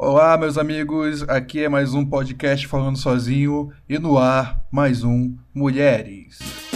Olá, meus amigos. Aqui é mais um podcast falando sozinho e no ar mais um Mulheres.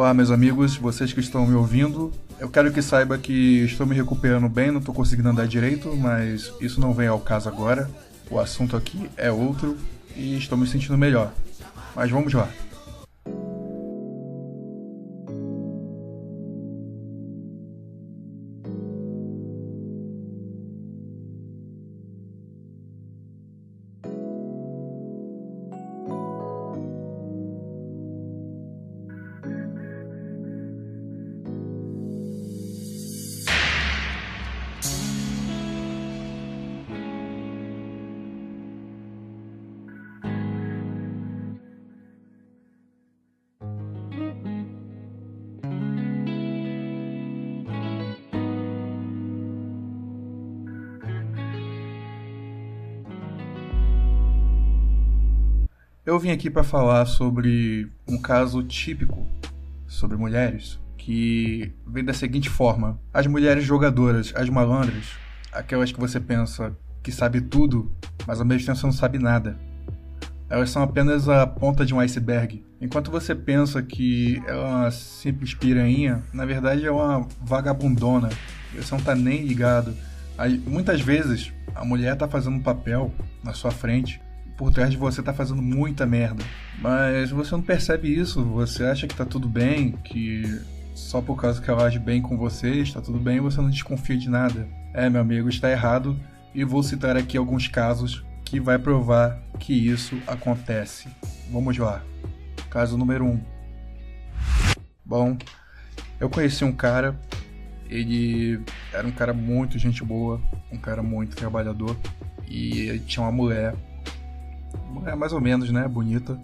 Olá, meus amigos, vocês que estão me ouvindo. Eu quero que saiba que estou me recuperando bem, não estou conseguindo andar direito, mas isso não vem ao caso agora. O assunto aqui é outro e estou me sentindo melhor. Mas vamos lá. Vim aqui para falar sobre um caso típico sobre mulheres que vem da seguinte forma: as mulheres jogadoras, as malandras, aquelas que você pensa que sabe tudo, mas ao mesmo tempo você não sabe nada. Elas são apenas a ponta de um iceberg. Enquanto você pensa que é uma simples piranha, na verdade é uma vagabundona. Você não tá nem ligado. Aí, muitas vezes a mulher tá fazendo um papel na sua frente por trás de você tá fazendo muita merda. Mas você não percebe isso, você acha que tá tudo bem, que só por causa que ela age bem com você, está tudo bem, você não desconfia de nada. É, meu amigo, está errado e vou citar aqui alguns casos que vai provar que isso acontece. Vamos lá. Caso número 1. Um. Bom, eu conheci um cara, ele era um cara muito gente boa, um cara muito trabalhador e ele tinha uma mulher é mais ou menos, né? Bonita.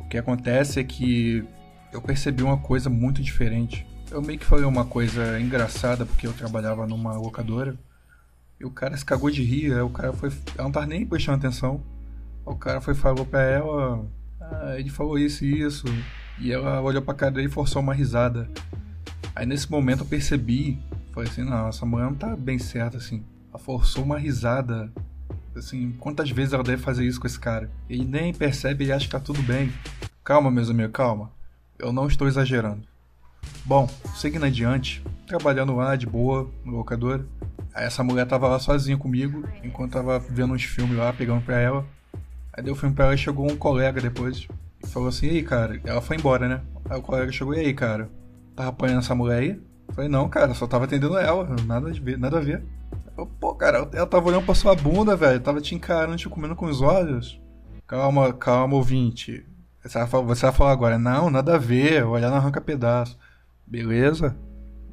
O que acontece é que eu percebi uma coisa muito diferente. Eu meio que falei uma coisa engraçada porque eu trabalhava numa locadora. E o cara se cagou de rir, o cara foi. Ela não tava nem prestando atenção. O cara foi falou pra ela. Ah, ele falou isso e isso. E ela olhou pra cara e forçou uma risada. Aí nesse momento eu percebi. Falei assim, não, essa mulher não tá bem certa assim. Ela forçou uma risada Assim, quantas vezes ela deve fazer isso com esse cara? Ele nem percebe e acha que tá tudo bem. Calma, meus amigos, calma. Eu não estou exagerando. Bom, seguindo adiante, trabalhando lá de boa, no locador. Essa mulher tava lá sozinha comigo, enquanto tava vendo uns filmes lá, pegando pra ela. Aí deu filme pra ela e chegou um colega depois. E falou assim, e aí, cara? Ela foi embora, né? Aí o colega chegou, e aí, cara? Tava apanhando essa mulher aí? Eu falei, não, cara, só tava atendendo ela, nada a ver. Nada a ver. Pô, cara, ela tava olhando pra sua bunda, velho. Tava te encarando, te comendo com os olhos. Calma, calma, ouvinte. Você vai, falar, você vai falar agora, não, nada a ver, olhar não arranca pedaço. Beleza?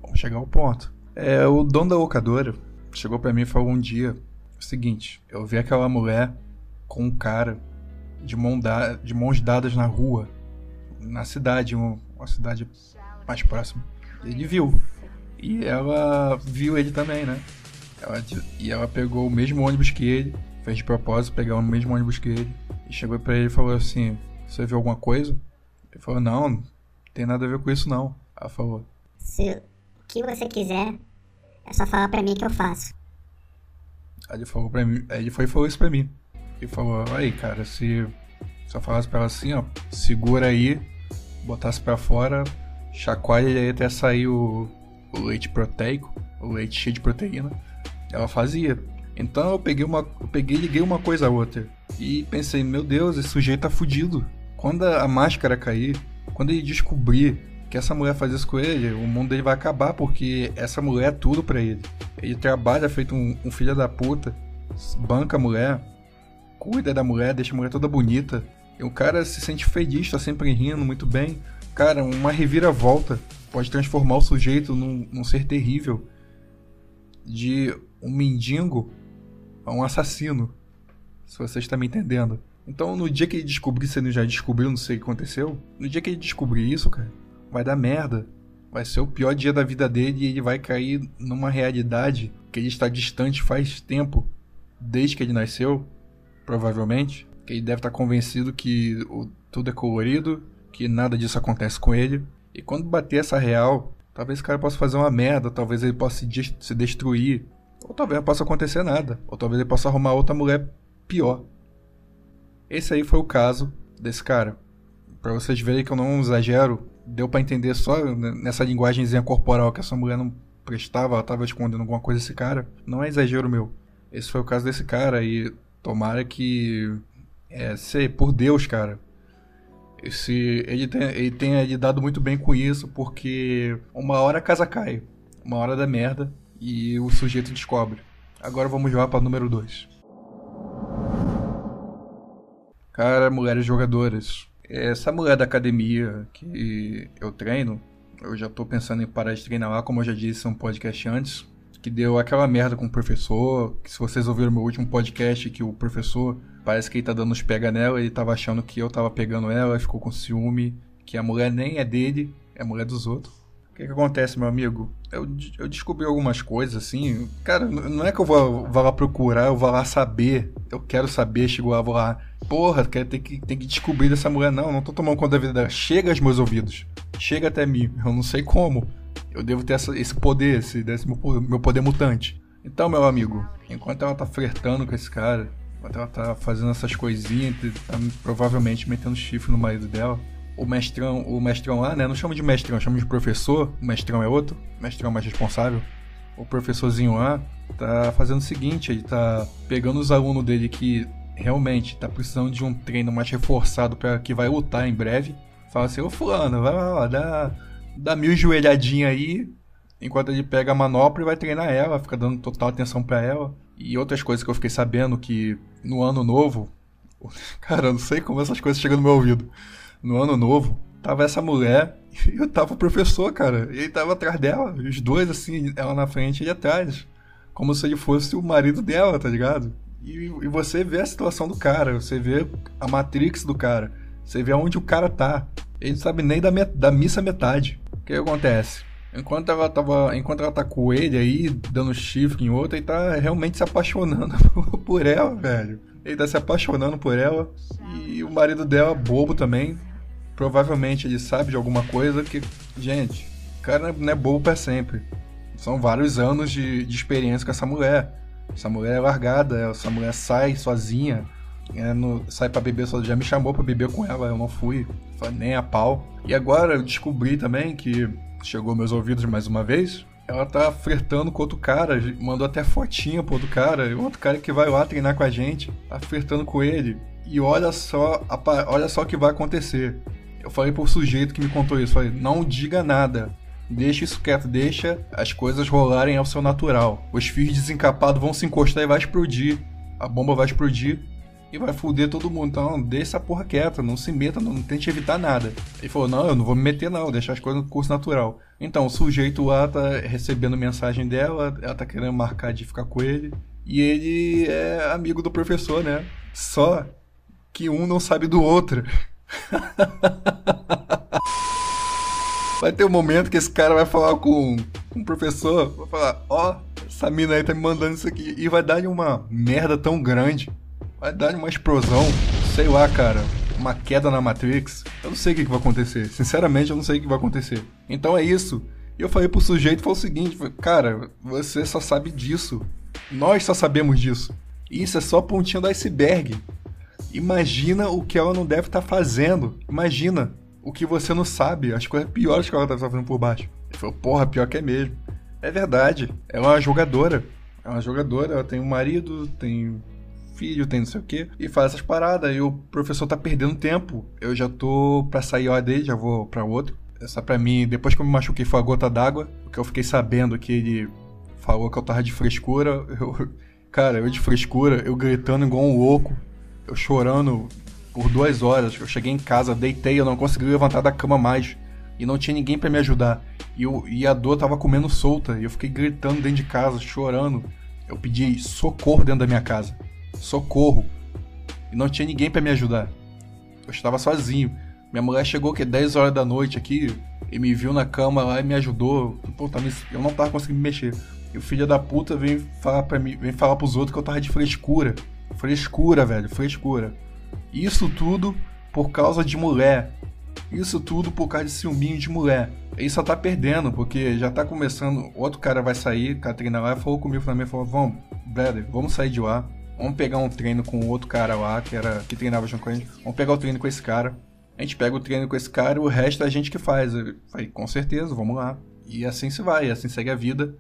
Vamos chegar ao ponto. É, o dono da locadora chegou para mim e falou um dia o seguinte: eu vi aquela mulher com um cara de, mão da, de mãos dadas na rua, na cidade, uma, uma cidade mais próxima. Ele viu. E ela viu ele também, né? Ela, e ela pegou o mesmo ônibus que ele, fez de propósito pegar o mesmo ônibus que ele, e chegou para ele e falou assim: Você viu alguma coisa? Ele falou: Não, não tem nada a ver com isso não. Ela falou: Se o que você quiser, é só falar pra mim que eu faço. Aí ele falou para mim, aí ele foi e falou isso pra mim. Ele falou: Aí, cara, se só falasse pra ela assim, ó, segura aí, botasse para fora, chacoalha ele aí até sair o, o leite proteico, o leite cheio de proteína. Ela fazia. Então eu peguei uma. Eu peguei liguei uma coisa a outra. E pensei, meu Deus, esse sujeito tá fudido. Quando a máscara cair, quando ele descobrir que essa mulher faz isso com ele, o mundo dele vai acabar, porque essa mulher é tudo para ele. Ele trabalha feito um, um filho da puta, banca a mulher, cuida da mulher, deixa a mulher toda bonita. E o cara se sente feliz, tá sempre rindo muito bem. Cara, uma reviravolta pode transformar o sujeito num, num ser terrível. De um mendigo a um assassino. Se você está me entendendo. Então, no dia que ele descobrir, se ele já descobriu, não sei o que aconteceu. No dia que ele descobrir isso, cara, vai dar merda. Vai ser o pior dia da vida dele e ele vai cair numa realidade que ele está distante faz tempo, desde que ele nasceu, provavelmente. Que ele deve estar convencido que o, tudo é colorido, que nada disso acontece com ele. E quando bater essa real, talvez o cara possa fazer uma merda, talvez ele possa se, se destruir, ou talvez não possa acontecer nada, ou talvez ele possa arrumar outra mulher pior. Esse aí foi o caso desse cara. Pra vocês verem que eu não exagero, deu pra entender só nessa linguagemzinha corporal que essa mulher não prestava, ela tava escondendo alguma coisa desse cara. Não é exagero meu. Esse foi o caso desse cara e tomara que é, por Deus, cara. Esse, ele, tem, ele tenha lidado muito bem com isso, porque uma hora a casa cai, uma hora da merda e o sujeito descobre. Agora vamos lá para número 2. Cara, mulheres jogadoras. Essa mulher da academia que eu treino, eu já tô pensando em parar de treinar lá, como eu já disse um podcast antes, que deu aquela merda com o professor, que se vocês ouviram meu último podcast, que o professor parece que ele tá dando uns pega nela, ele tava achando que eu tava pegando ela, ficou com ciúme, que a mulher nem é dele, é a mulher dos outros. Que que acontece, meu amigo? Eu, eu descobri algumas coisas, assim. Cara, não é que eu vou, vou lá procurar, eu vou lá saber. Eu quero saber, chego lá, vou lá. Porra, quero ter que, tem que descobrir dessa mulher. Não, não tô tomando conta da vida dela. Chega aos meus ouvidos. Chega até mim. Eu não sei como. Eu devo ter essa- esse poder, esse, esse meu, meu poder mutante. Então, meu amigo, enquanto ela tá flertando com esse cara, enquanto ela tá fazendo essas coisinhas, tá provavelmente metendo chifre no marido dela, o mestrão, o mestrão lá, né? Não chama de mestrão, chama de professor. O mestrão é outro, o mestrão é mais responsável. O professorzinho lá tá fazendo o seguinte, ele tá pegando os alunos dele que realmente tá precisando de um treino mais reforçado para que vai lutar em breve. Fala assim, ô fulano, vai lá, dá, dá mil joelhadinha aí, enquanto ele pega a manopla e vai treinar ela, fica dando total atenção pra ela. E outras coisas que eu fiquei sabendo que no ano novo, cara, eu não sei como essas coisas chegam no meu ouvido. No ano novo, tava essa mulher e eu tava o professor, cara. E ele tava atrás dela, os dois assim, ela na frente e ele atrás. Como se ele fosse o marido dela, tá ligado? E, e você vê a situação do cara, você vê a matrix do cara, você vê aonde o cara tá. Ele não sabe nem da, met- da missa metade. O que acontece? Enquanto ela tava. Enquanto ela tá com ele aí, dando chifre em outra, ele tá realmente se apaixonando por ela, velho. Ele tá se apaixonando por ela. E o marido dela, bobo também. Provavelmente ele sabe de alguma coisa que. Gente, o cara não é bobo pra sempre. São vários anos de, de experiência com essa mulher. Essa mulher é largada, essa mulher sai sozinha, é, no- sai pra beber sozinha. Já me chamou pra beber com ela, eu não fui, nem a pau. E agora eu descobri também que chegou meus ouvidos mais uma vez. Ela tá flertando com outro cara, mandou até fotinha pro outro cara, outro cara que vai lá treinar com a gente, tá flertando com ele. E olha só, olha só o que vai acontecer. Eu falei pro sujeito que me contou isso, falei, não diga nada. Deixa isso quieto, deixa as coisas rolarem ao seu natural. Os fios desencapados vão se encostar e vai explodir. A bomba vai explodir e vai foder todo mundo. Então, deixa essa porra quieta, não se meta, não, não tente evitar nada. Ele falou: Não, eu não vou me meter, não, deixar as coisas no curso natural. Então, o sujeito lá tá recebendo mensagem dela, ela tá querendo marcar de ficar com ele. E ele é amigo do professor, né? Só que um não sabe do outro. Vai ter um momento que esse cara vai falar com, o professor, vai falar, ó, essa mina aí tá me mandando isso aqui. E vai dar uma merda tão grande. Vai dar uma explosão, sei lá, cara. Uma queda na Matrix. Eu não sei o que, que vai acontecer. Sinceramente, eu não sei o que vai acontecer. Então é isso. E eu falei pro sujeito, foi o seguinte, cara, você só sabe disso. Nós só sabemos disso. Isso é só a pontinha do iceberg. Imagina o que ela não deve estar fazendo. Imagina o que você não sabe, as coisas piores que ela tá fazendo por baixo. Ele falou, porra, pior que é mesmo. É verdade. Ela é uma jogadora. É uma jogadora, ela tem um marido, tem filho, tem não sei o quê, e faz essas paradas. E o professor tá perdendo tempo. Eu já tô pra sair ó dele, já vou pra outro. Essa pra mim, depois que eu me machuquei, foi a gota d'água. Porque eu fiquei sabendo que ele falou que eu tava de frescura. Eu, cara, eu de frescura, eu gritando igual um louco. Eu chorando por duas horas. Eu cheguei em casa, deitei, eu não consegui levantar da cama mais. E não tinha ninguém pra me ajudar. E, eu, e a dor tava comendo solta. E eu fiquei gritando dentro de casa, chorando. Eu pedi socorro dentro da minha casa. Socorro. E não tinha ninguém pra me ajudar. Eu estava sozinho. Minha mulher chegou que 10 horas da noite aqui e me viu na cama lá e me ajudou. Pô, tá me- eu não tava conseguindo me mexer. E o filho da puta vem falar para mim, vem falar pros outros que eu tava de frescura. Frescura, velho, frescura. Isso tudo por causa de mulher. Isso tudo por causa de ciúminho de mulher. Ele só tá perdendo, porque já tá começando. Outro cara vai sair, Catrina lá, falou comigo também, falou: Vamos, brother, vamos sair de lá. Vamos pegar um treino com outro cara lá, que era que treinava junto com a gente. Vamos pegar o treino com esse cara. A gente pega o treino com esse cara, o resto é a gente que faz. Eu falei, com certeza, vamos lá. E assim se vai, assim segue a vida.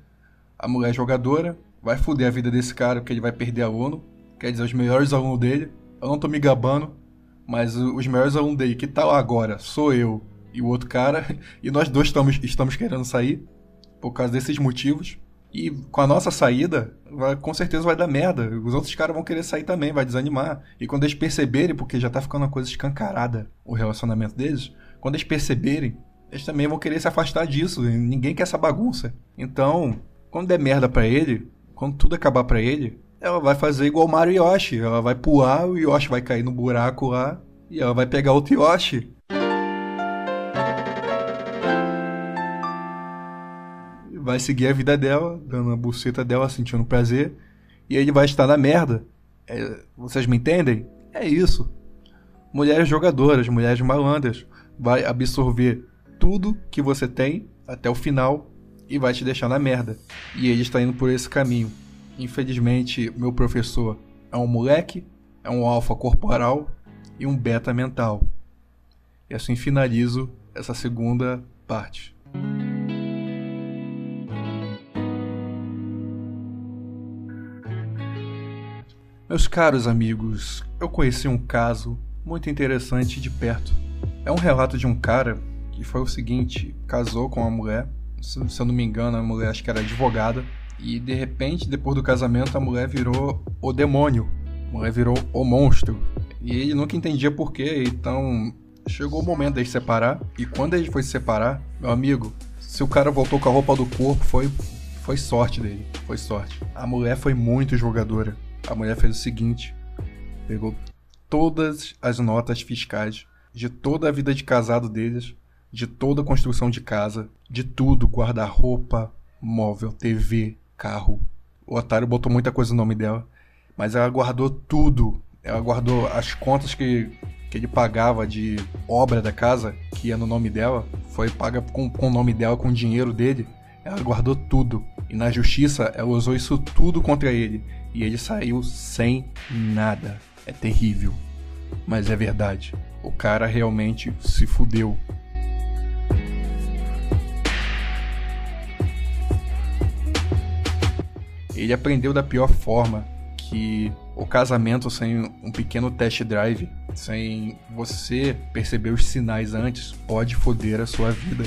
A mulher jogadora vai foder a vida desse cara, porque ele vai perder aluno. Quer dizer, os melhores alunos dele. Eu não tô me gabando, mas os melhores alunos dele, que tá lá agora, sou eu e o outro cara. E nós dois estamos, estamos querendo sair por causa desses motivos. E com a nossa saída, vai- com certeza vai dar merda. Os outros caras vão querer sair também, vai desanimar. E quando eles perceberem, porque já tá ficando uma coisa escancarada o relacionamento deles, quando eles perceberem, eles também vão querer se afastar disso. Ninguém quer essa bagunça. Então, quando der merda pra ele, quando tudo acabar pra ele, ela vai fazer igual Mario Yoshi. Ela vai pular, o Yoshi vai cair no buraco lá, e ela vai pegar outro Yoshi. Vai seguir a vida dela, dando a buceta dela, sentindo prazer, e ele vai estar na merda. É, vocês me entendem? É isso. Mulheres jogadoras, mulheres malandras, vai absorver tudo que você tem até o final e vai te deixar na merda. E ele está indo por esse caminho. Infelizmente, meu professor é um moleque, é um alfa corporal e um beta mental. E assim finalizo essa segunda parte. Meus caros amigos, eu conheci um caso muito interessante de perto. É um relato de um cara que foi o seguinte: casou com uma mulher, se eu não me engano, a mulher acho que era advogada, e de repente, depois do casamento, a mulher virou o demônio, a mulher virou o monstro. E ele nunca entendia por quê, então chegou o momento de separar. E quando ele foi se separar, meu amigo, se o cara voltou com a roupa do corpo, foi, foi sorte dele, foi sorte. A mulher foi muito jogadora. A mulher fez o seguinte: pegou todas as notas fiscais de toda a vida de casado deles, de toda a construção de casa, de tudo, guarda-roupa, móvel, TV, carro. O otário botou muita coisa no nome dela, mas ela guardou tudo. Ela guardou as contas que, que ele pagava de obra da casa, que ia no nome dela, foi paga com, com o nome dela, com o dinheiro dele. Ela guardou tudo. E na justiça, ela usou isso tudo contra ele. E ele saiu sem nada. É terrível. Mas é verdade. O cara realmente se fudeu. Ele aprendeu da pior forma que o casamento sem um pequeno test drive, sem você perceber os sinais antes, pode foder a sua vida.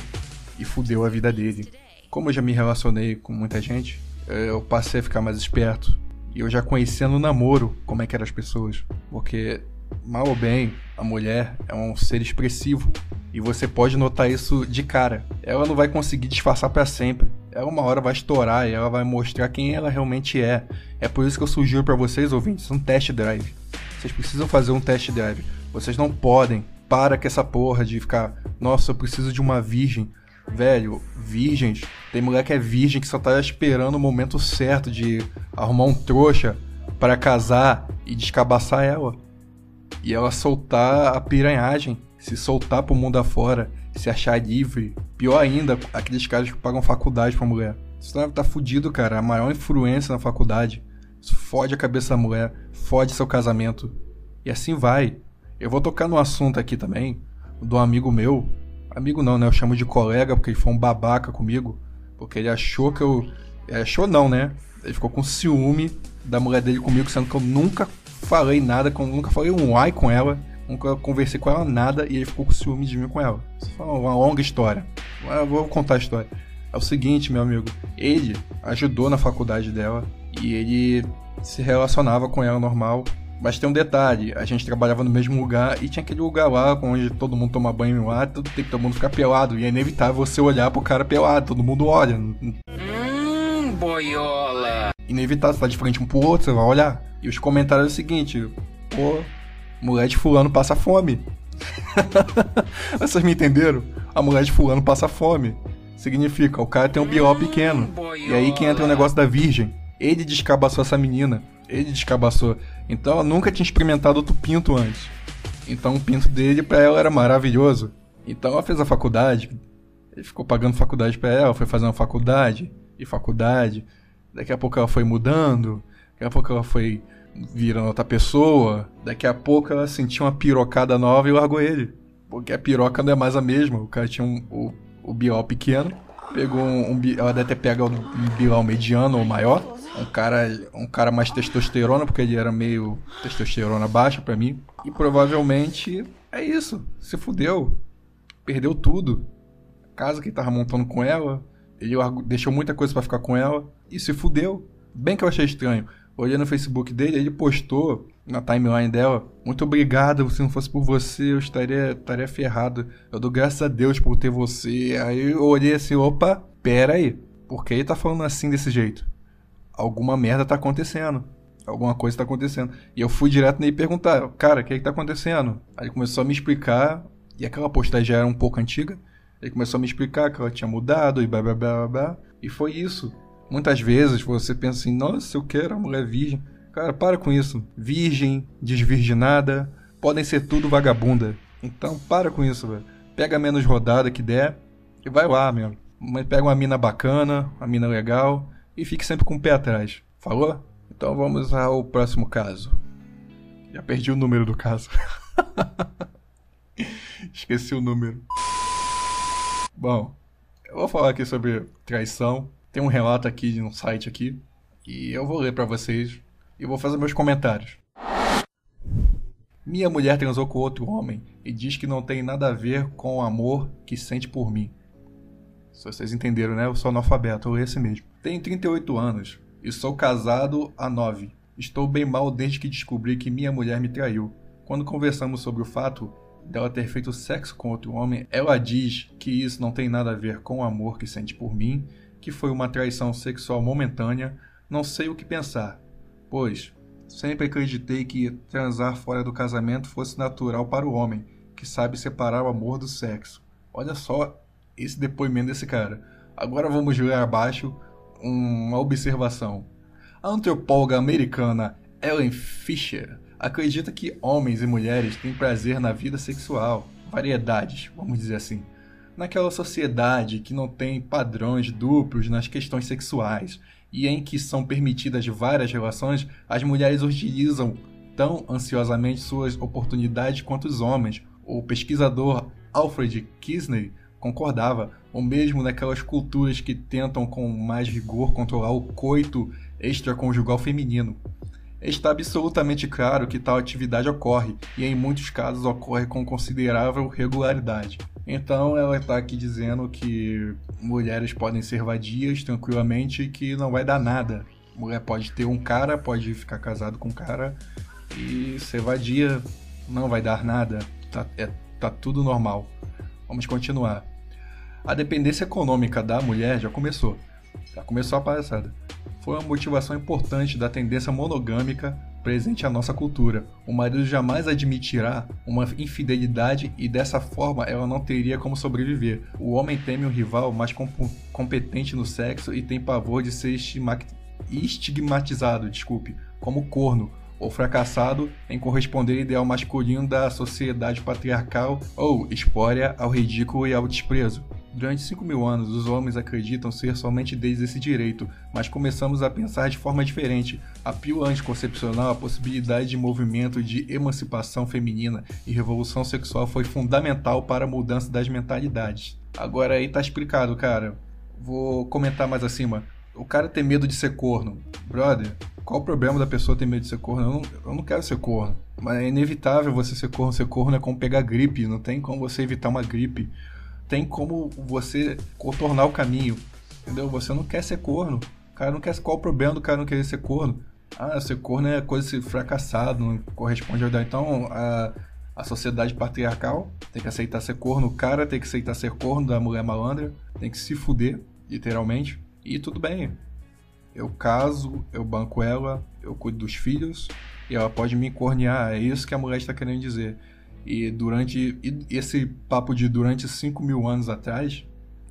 E fudeu a vida dele. Como eu já me relacionei com muita gente, eh, eu passei a ficar mais esperto. E eu já conhecia no namoro como é que eram as pessoas. Porque, mal ou bem, a mulher é um ser expressivo. E você pode notar isso de cara. Ela não vai conseguir disfarçar pra sempre. Ela uma hora vai estourar e ela vai mostrar quem ela realmente é. É por isso que eu sugiro pra vocês, ouvintes, um test drive. Vocês precisam fazer um test drive. Vocês não podem. Para com essa porra de ficar, nossa, eu preciso de uma virgem. Velho, virgens. Tem mulher que é virgem que só tá esperando o momento certo de arrumar um trouxa para casar e descabaçar ela. E ela soltar a piranhagem, se soltar pro mundo afora, se achar livre. Pior ainda, aqueles caras que pagam faculdade pra mulher. Isso tá- tá fudido, cara. A maior influência na faculdade. Isso fode a cabeça da mulher, fode seu casamento. E assim vai. Eu vou tocar no assunto aqui também, do amigo meu. Amigo não, né? Eu chamo de colega porque ele foi um babaca comigo. Porque ele achou que eu. ele achou não, né? Ele ficou com ciúme da mulher dele comigo, sendo que eu nunca falei nada, nunca falei um ai com ela, nunca conversei com ela nada e ele ficou com ciúme de mim com ela. Isso foi uma longa história. Eu vou contar a história. É o seguinte, meu amigo. Ele ajudou na faculdade dela e ele se relacionava com ela normal. Mas tem um detalhe, a gente trabalhava no mesmo lugar e tinha aquele lugar lá onde todo mundo toma banho lá, tudo tem que todo mundo ficar pelado. E é inevitável você olhar pro cara pelado, todo mundo olha. Hum, boiola. Inevitável, você tá de frente um pro outro, você vai olhar. E os comentários é o seguinte, pô, mulher de fulano passa fome. Vocês me entenderam? A mulher de fulano passa fome. significa o cara tem um bió pequeno. E aí que entra o negócio da virgem. Ele descabaçou essa menina. Ele descabaçou. Então ela nunca tinha experimentado outro pinto antes. Então o pinto dele pra ela era maravilhoso. Então ela fez a faculdade. Ele ficou pagando faculdade pra ela, foi fazendo faculdade e faculdade. Daqui a pouco ela foi mudando. Daqui a pouco ela foi virando outra pessoa. Daqui a pouco ela sentiu uma pirocada nova e largou ele. Porque a piroca não é mais a mesma. O cara tinha um, o, o biol pequeno. Pegou um, um Ela deve ter pegado um biol mediano ou maior. Um cara, um cara mais testosterona, porque ele era meio testosterona baixa pra mim. E provavelmente é isso. Se fudeu. Perdeu tudo. A casa que ele tava montando com ela. Ele deixou muita coisa pra ficar com ela. E se fudeu. Bem que eu achei estranho. Olhei no Facebook dele, ele postou na timeline dela. Muito obrigado, se não fosse por você, eu estaria, estaria ferrado. Eu dou graças a Deus por ter você. Aí eu olhei assim, opa, pera aí. Por que ele tá falando assim desse jeito? Alguma merda tá acontecendo. Alguma coisa tá acontecendo. E eu fui direto nele perguntar, cara, o que, que tá acontecendo? Aí ele começou a me explicar, e aquela postagem já era um pouco antiga. Ele começou a me explicar que ela tinha mudado e blá blá blá blá. blá. E foi isso. Muitas vezes você pensa assim, nossa, eu quero a mulher virgem. Cara, para com isso. Virgem, desvirginada, podem ser tudo vagabunda. Então para com isso, velho. Pega a menos rodada que der e vai lá, meu. Mas pega uma mina bacana, uma mina legal e fique sempre com o pé atrás. Falou? Então vamos ao próximo caso. Já perdi o número do caso. Esqueci o número. Bom, eu vou falar aqui sobre traição. Tem um relato aqui de um site aqui e eu vou ler pra vocês e vou fazer meus comentários. Minha mulher transou com outro homem e diz que não tem nada a ver com o amor que sente por mim. Se vocês entenderam, né? Eu sou analfabeto, eu esse mesmo. Tenho 38 anos e sou casado há 9. Estou bem mal desde que descobri que minha mulher me traiu. Quando conversamos sobre o fato dela ter feito sexo com outro homem, ela diz que isso não tem nada a ver com o amor que sente por mim, que foi uma traição sexual momentânea. Não sei o que pensar, pois sempre acreditei que transar fora do casamento fosse natural para o homem, que sabe separar o amor do sexo. Olha só esse depoimento desse cara. Agora vamos ler abaixo uma observação. A antropóloga americana Ellen Fisher acredita que homens e mulheres têm prazer na vida sexual, variedades, vamos dizer assim. Naquela sociedade que não tem padrões duplos nas questões sexuais e em que são permitidas várias relações, as mulheres utilizam tão ansiosamente suas oportunidades quanto os homens. O pesquisador Alfred Kisney concordava, ou mesmo naquelas culturas que tentam com mais rigor controlar o coito extraconjugal feminino. Está absolutamente claro que tal atividade ocorre, e em muitos casos ocorre com considerável regularidade. Então ela está aqui dizendo que mulheres podem ser vadias tranquilamente e que não vai dar nada. Mulher pode ter um cara, pode ficar casado com um cara e ser vadia, não vai dar nada. Tá, é, tá tudo normal. Vamos continuar. A dependência econômica da mulher já começou. Já começou a palhaçada. Foi uma motivação importante da tendência monogâmica presente à nossa cultura. O marido jamais admitirá uma infidelidade e dessa forma ela não teria como sobreviver. O homem teme um rival mais com- competente no sexo e tem pavor de ser estigmatizado, desculpe, como corno ou fracassado em corresponder ao ideal masculino da sociedade patriarcal ou espória ao ridículo e ao desprezo. Durante 5 mil anos, os homens acreditam ser somente deles esse direito, mas começamos a pensar de forma diferente. A pílula anticoncepcional, a possibilidade de movimento de emancipação feminina e revolução sexual foi fundamental para a mudança das mentalidades. Agora aí tá explicado, cara. Vou comentar mais acima. O cara tem medo de ser corno. Brother, qual o problema da pessoa ter medo de ser corno? Eu não, eu não quero ser corno. Mas é inevitável você ser corno. Ser corno é como pegar gripe. Não tem como você evitar uma gripe. Tem como você contornar o caminho. Entendeu? Você não quer ser corno. O cara não quer. Qual o problema do cara não querer ser corno? Ah, ser corno é coisa de fracassado, não corresponde ao ideal. Então, a, a sociedade patriarcal tem que aceitar ser corno. O cara tem que aceitar ser corno da mulher malandra. Tem que se fuder, literalmente. E tudo bem. Eu caso, eu banco ela, eu cuido dos filhos e ela pode me cornear. É isso que a mulher está querendo dizer. E durante e esse papo de durante 5 mil anos atrás,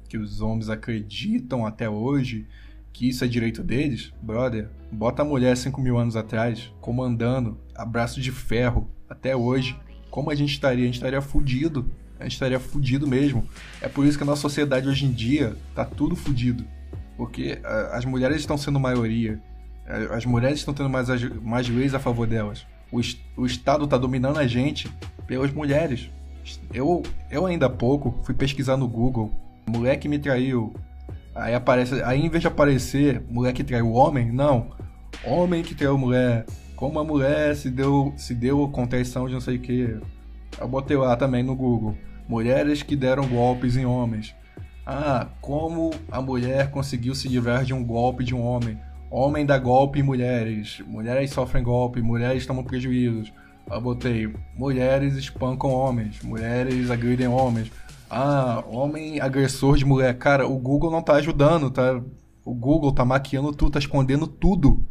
que os homens acreditam até hoje que isso é direito deles, brother, bota a mulher 5 mil anos atrás, comandando, abraço de ferro, até hoje, como a gente estaria? A gente estaria fudido. A gente estaria fudido mesmo. É por isso que a nossa sociedade hoje em dia tá tudo fudido. Porque ah, as mulheres estão sendo maioria. As mulheres estão tendo mais, mais leis a favor delas. O, o Estado tá dominando a gente pelas mulheres. Eu, eu ainda há pouco fui pesquisar no Google. Mulher que me traiu. Aí aparece. Aí em vez de aparecer mulher que traiu homem, não. Homem que traiu mulher. Como a mulher se deu, se deu com traição de não sei o que. Eu botei lá também no Google. Mulheres que deram golpes em homens. Ah, como a mulher conseguiu se livrar de um golpe de um homem. Homem dá golpe em mulheres. Mulheres sofrem golpe. Mulheres tomam prejuízos. Eu botei. Mulheres espancam homens. Mulheres agridem homens. Ah, homem agressor de mulher. Cara, o Google não tá ajudando, tá? O Google tá maquiando tudo, tá escondendo tudo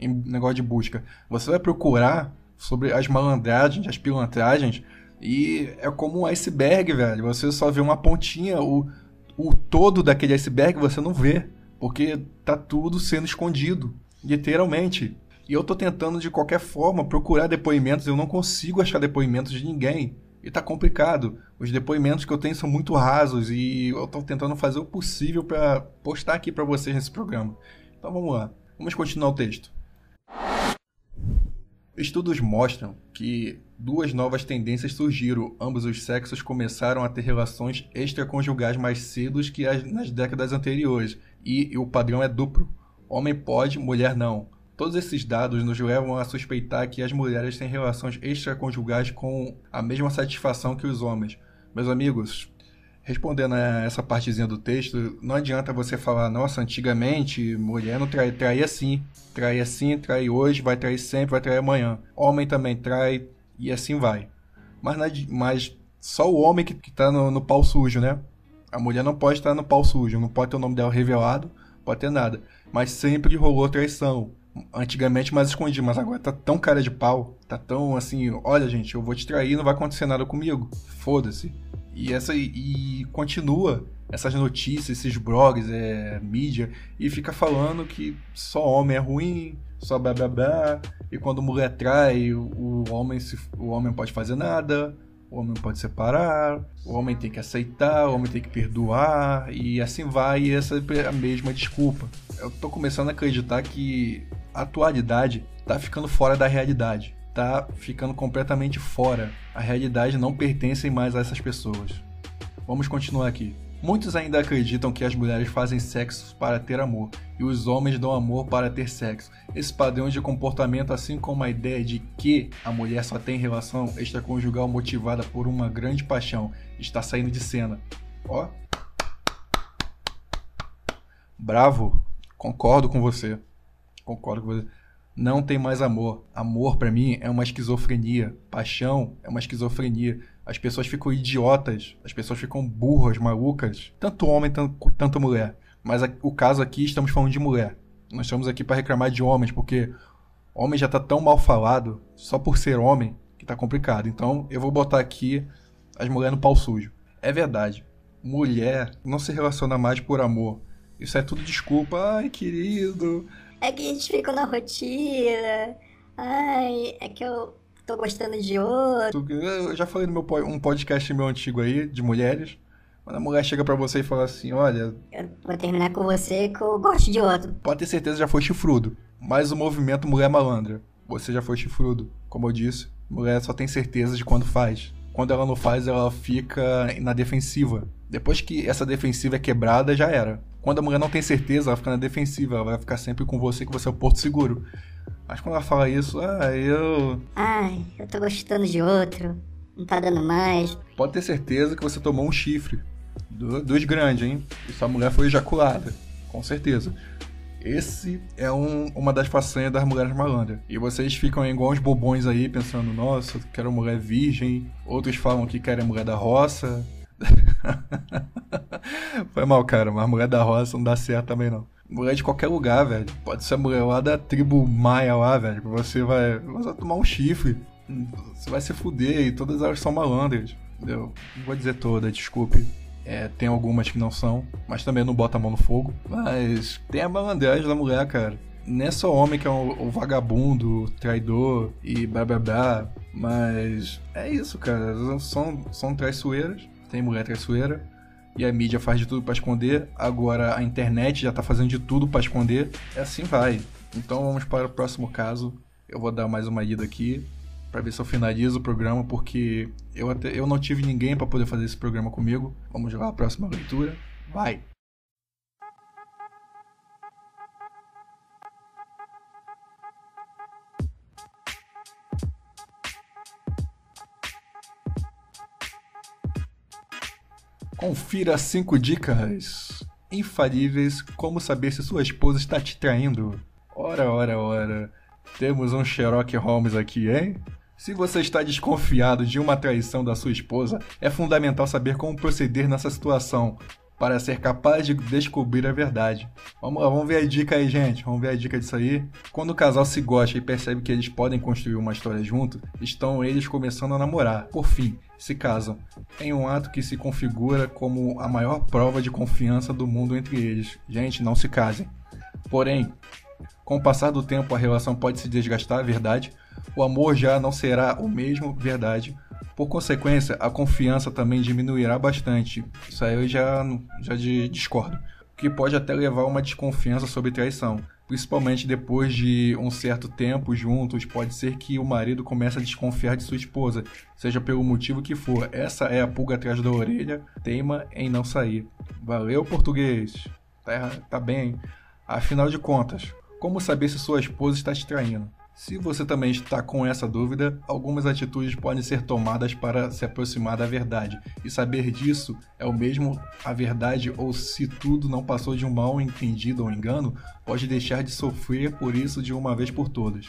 em negócio de busca. Você vai procurar sobre as malandragens, as pilantragens, e é como um iceberg, velho. Você só vê uma pontinha, o, o todo daquele iceberg você não vê, porque tá tudo sendo escondido, literalmente. E eu tô tentando de qualquer forma procurar depoimentos, eu não consigo achar depoimentos de ninguém. E tá complicado. Os depoimentos que eu tenho são muito rasos e eu tô tentando fazer o possível pra postar aqui pra vocês nesse programa. Então vamos lá. Vamos continuar o texto. Estudos mostram que duas novas tendências surgiram. Ambos os sexos começaram a ter relações extraconjugais mais cedo que as, nas décadas anteriores. E, o padrão é duplo. Homem pode, mulher não. Todos esses dados nos levam a suspeitar que as mulheres têm relações extraconjugais com a mesma satisfação que os homens. Meus amigos, respondendo a essa partezinha do texto, não adianta você falar, nossa, antigamente mulher não trai, traía assim, trai assim, trai hoje, vai trair sempre, vai trair amanhã. Homem também trai e assim vai. Mas, mas só o homem que, que tá no, no pau sujo, né? A mulher não pode estar no pau sujo, não pode ter o nome dela revelado, pode ter nada. Mas sempre rolou traição. Antigamente mais escondido, mas agora tá tão cara de pau, tá tão assim, olha gente, eu vou te trair, não vai acontecer nada comigo. Foda-se. E essa e continua essas notícias, esses blogs, é, mídia, e fica falando que só homem é ruim, só blá blá blá, e quando mulher trai, o, o homem se, o homem pode fazer nada, o homem pode separar, o homem tem que aceitar, o homem tem que perdoar, e assim vai, e essa é a mesma desculpa. Eu tô começando a acreditar que a atualidade tá ficando fora da realidade. Tá ficando completamente fora. A realidade não pertence mais a essas pessoas. Vamos continuar aqui. Muitos ainda acreditam que as mulheres fazem sexo para ter amor e os homens dão amor para ter sexo. Esse padrão de comportamento, assim como a ideia de que a mulher só tem relação extraconjugal motivada por uma grande paixão, está saindo de cena. Ó. Bravo. Concordo com você. Concordo com você. Não tem mais amor. Amor pra mim é uma esquizofrenia. Paixão é uma esquizofrenia. As pessoas ficam idiotas, as pessoas ficam burras, malucas. Tanto homem, tanto, tanto mulher. Mas a- o caso aqui, estamos falando de mulher. Nós estamos aqui pra reclamar de homens, porque homem já tá tão mal falado, só por ser homem, que tá complicado. Então eu vou botar aqui as mulheres no pau sujo. É verdade. Mulher não se relaciona mais por amor. Isso é tudo desculpa. Ai, querido. É que a gente fica na rotina. Ai, é que eu tô gostando de outro. Eu já falei no meu um podcast meu antigo aí, de mulheres. Quando a mulher chega pra você e fala assim, olha, Eu vou terminar com você que eu gosto de outro. pode ter certeza já foi chifrudo. Mas o movimento mulher malandra. Você já foi chifrudo. Como eu disse, mulher só tem certeza de quando faz. Quando ela não faz, ela fica na defensiva. Depois que essa defensiva é quebrada, já era. Quando a mulher não tem certeza, ela fica na defensiva. Ela vai ficar sempre com você, que você é o porto seguro. Mas quando ela fala isso, ah, eu. Ai, eu tô gostando de outro. Não tá dando mais. Pode ter certeza que você tomou um chifre. Do- dos grandes, hein? E sua mulher foi ejaculada. Com certeza. Esse é um- uma das façanhas das mulheres malandras. E vocês ficam igual uns bobões aí, pensando, nossa, quero mulher virgem. Outros falam que querem mulher da roça. Foi mal, cara, mas mulher da roça não dá certo também não. Mulher de qualquer lugar, velho. Pode ser a mulher lá da tribo maia lá, velho. que Você vai, você vai tomar um chifre. Você vai se fuder e todas elas são malandras. Entendeu? Não vou dizer todas, desculpe. É, tem algumas que não são, mas também não bota a mão no fogo. Mas tem a malandragem da mulher, cara. Não é só homem que é o, o vagabundo, o traidor e blá blá blá. Mas é isso, cara. São, são traiçoeiras. Tem mulher traiçoeira. E a mídia faz de tudo pra esconder. Agora a internet já tá fazendo de tudo pra esconder. E assim vai. Então vamos para o próximo caso. Eu vou dar mais uma ida aqui para ver se eu finalizo o programa, porque eu, até, eu não tive ninguém para poder fazer esse programa comigo. Vamos jogar a próxima leitura. Vai! Confira cinco dicas infalíveis como saber se sua esposa está te traindo. Ora, ora, ora. Temos um Sherlock Holmes aqui, hein? Se você está desconfiado de uma traição da sua esposa, é fundamental saber como proceder nessa situação para ser capaz de descobrir a verdade. Vamos lá, vamos ver a dica aí, gente. Vamos ver a dica disso aí. Quando o casal se gosta e percebe que eles podem construir uma história junto, estão eles começando a namorar. Por fim, se casam. Em um ato que se configura como a maior prova de confiança do mundo entre eles. Gente, não se casem. Porém, com o passar do tempo, a relação pode se desgastar, verdade. O amor já não será o mesmo, verdade. Por consequência, a confiança também diminuirá bastante. Isso aí eu já, já discordo. O que pode até levar a uma desconfiança sobre traição. Principalmente depois de um certo tempo juntos, pode ser que o marido comece a desconfiar de sua esposa, seja pelo motivo que for. Essa é a pulga atrás da orelha, teima em não sair. Valeu, português! Tá, tá bem. Afinal de contas, como saber se sua esposa está te traindo? Se você também está com essa dúvida, algumas atitudes podem ser tomadas para se aproximar da verdade. E saber disso é o mesmo a verdade ou se tudo não passou de um mal entendido ou engano, pode deixar de sofrer por isso de uma vez por todas.